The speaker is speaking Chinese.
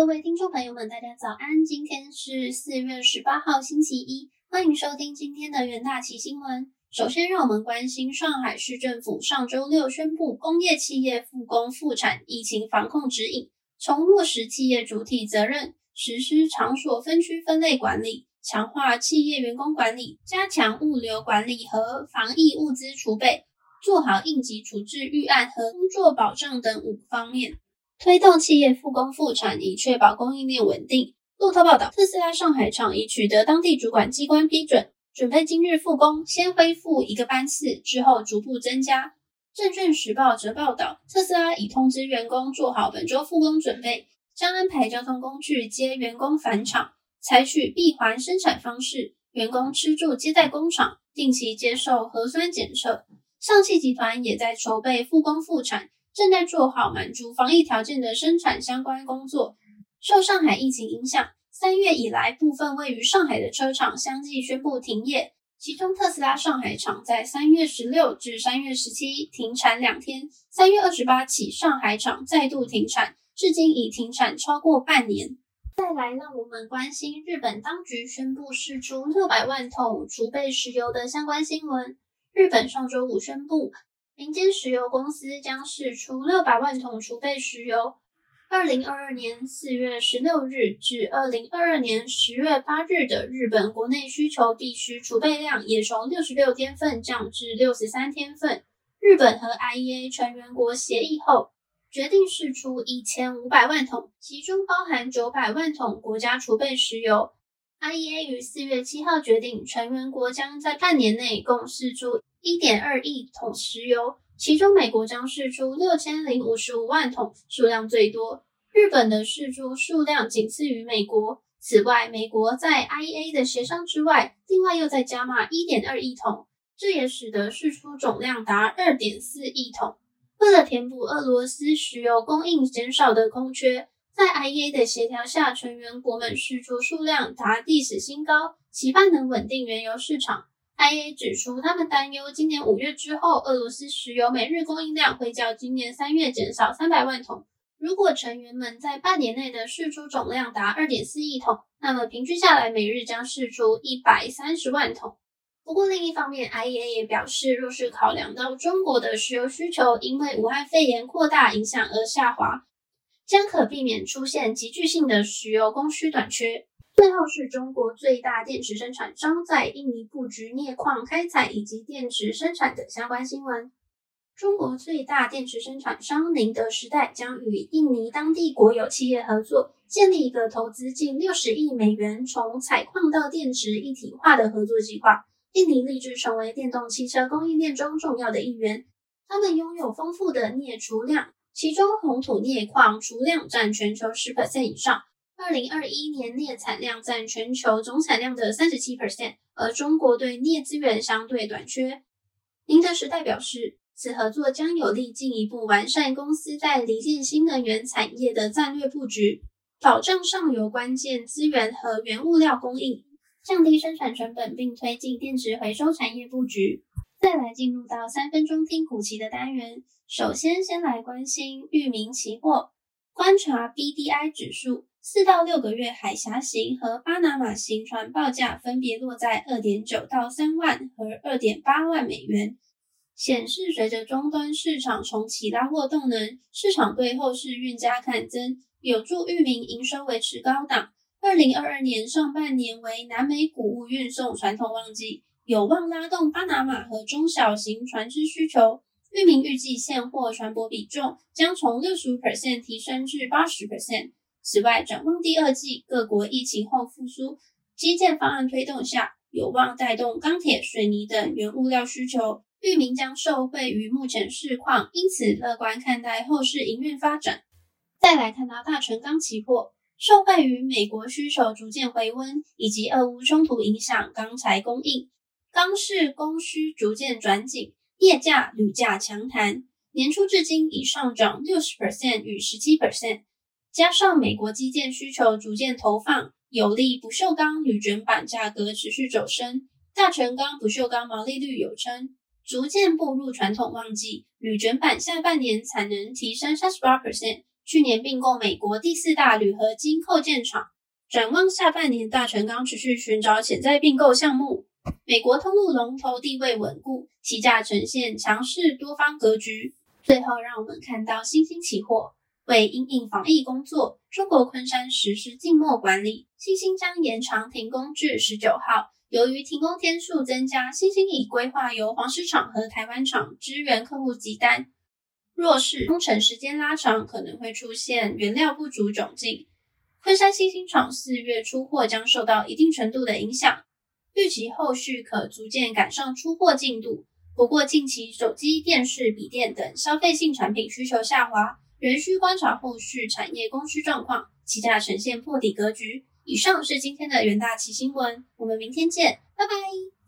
各位听众朋友们，大家早安！今天是四月十八号，星期一，欢迎收听今天的元大旗新闻。首先，让我们关心上海市政府上周六宣布，工业企业复工复产疫情防控指引，从落实企业主体责任，实施场所分区分类管理，强化企业员工管理，加强物流管理和防疫物资储备，做好应急处置预案和工作保障等五方面。推动企业复工复产，以确保供应链稳定。路透报道，特斯拉上海厂已取得当地主管机关批准，准备今日复工，先恢复一个班次，之后逐步增加。证券时报则报道，特斯拉已通知员工做好本周复工准备，将安排交通工具接员工返厂，采取闭环生产方式，员工吃住接待工厂，定期接受核酸检测。上汽集团也在筹备复工复产。正在做好满足防疫条件的生产相关工作。受上海疫情影响，三月以来，部分位于上海的车厂相继宣布停业。其中，特斯拉上海厂在三月十六至三月十七停产两天，三月二十八起，上海厂再度停产，至今已停产超过半年。再来，让我们关心日本当局宣布释出六百万桶储备石油的相关新闻。日本上周五宣布。民间石油公司将释出六百万桶储备石油，二零二二年四月十六日至二零二二年十月八日的日本国内需求必须储备量也从六十六天份降至六十三天份。日本和 IEA 成员国协议后，决定释出一千五百万桶，其中包含九百万桶国家储备石油。IEA 于四月七号决定，成员国将在半年内共释出。一点二亿桶石油，其中美国将释出六千零五十五万桶，数量最多。日本的释出数量仅次于美国。此外，美国在 IEA 的协商之外，另外又在加码一点二亿桶，这也使得释出总量达二点四亿桶。为了填补俄罗斯石油供应减少的空缺，在 IEA 的协调下，成员国们释出数量达历史新高，期盼能稳定原油市场。IEA 指出，他们担忧今年五月之后，俄罗斯石油每日供应量会较今年三月减少三百万桶。如果成员们在半年内的释出总量达二点四亿桶，那么平均下来每日将释出一百三十万桶。不过另一方面，IEA 也表示，若是考量到中国的石油需求因为武汉肺炎扩大影响而下滑，将可避免出现急剧性的石油供需短缺。最后是中国最大电池生产商在印尼布局镍矿开采以及电池生产的相关新闻。中国最大电池生产商宁德时代将与印尼当地国有企业合作，建立一个投资近六十亿美元、从采矿到电池一体化的合作计划。印尼立志成为电动汽车供应链中重要的一员。他们拥有丰富的镍储量，其中红土镍矿储量占全球十 percent 以上。二零二一年镍产量占全球总产量的三十七 percent，而中国对镍资源相对短缺。宁德时代表示，此合作将有利进一步完善公司在离境新能源产业的战略布局，保障上游关键资源和原物料供应，降低生产成本，并推进电池回收产业布局。再来进入到三分钟听股期的单元，首先先来关心域名期货，观察 BDI 指数。四到六个月海峡型和巴拿马型船报价分别落在二点九到三万和二点八万美元，显示随着终端市场重启拉货动能，市场对后市运价看增，有助域名营收维持高档。二零二二年上半年为南美谷物运送传统旺季，有望拉动巴拿马和中小型船只需求。域名预计现货船舶比重将从六十五 percent 提升至八十 percent。此外，展望第二季，各国疫情后复苏，基建方案推动下，有望带动钢铁、水泥等原物料需求。域名将受惠于目前市况，因此乐观看待后市营运发展。再来看到大成钢期货，受惠于美国需求逐渐回温，以及俄乌冲突影响钢材供应，钢市供需逐渐转紧，业价铝价强弹，年初至今已上涨六十 percent 与十七 percent。加上美国基建需求逐渐投放，有利不锈钢铝卷板价格持续走升。大成钢不锈钢毛利率有称，逐渐步入传统旺季，铝卷板下半年产能提升三十八 percent，去年并购美国第四大铝合金扣件厂。展望下半年，大成钢持续寻找潜在并购项目。美国通路龙头地位稳固，期价呈现强势多方格局。最后，让我们看到新兴期货为因应防疫工作，中国昆山实施静默管理，新兴将延长停工至十九号。由于停工天数增加，新兴已规划由黄石厂和台湾厂支援客户急单。若是工程时间拉长，可能会出现原料不足窘境。昆山新兴厂四月出货将受到一定程度的影响，预期后续可逐渐赶上出货进度。不过，近期手机、电视、笔电等消费性产品需求下滑，仍需观察后续产业供需状况，期价呈现破底格局。以上是今天的元大旗新闻，我们明天见，拜拜。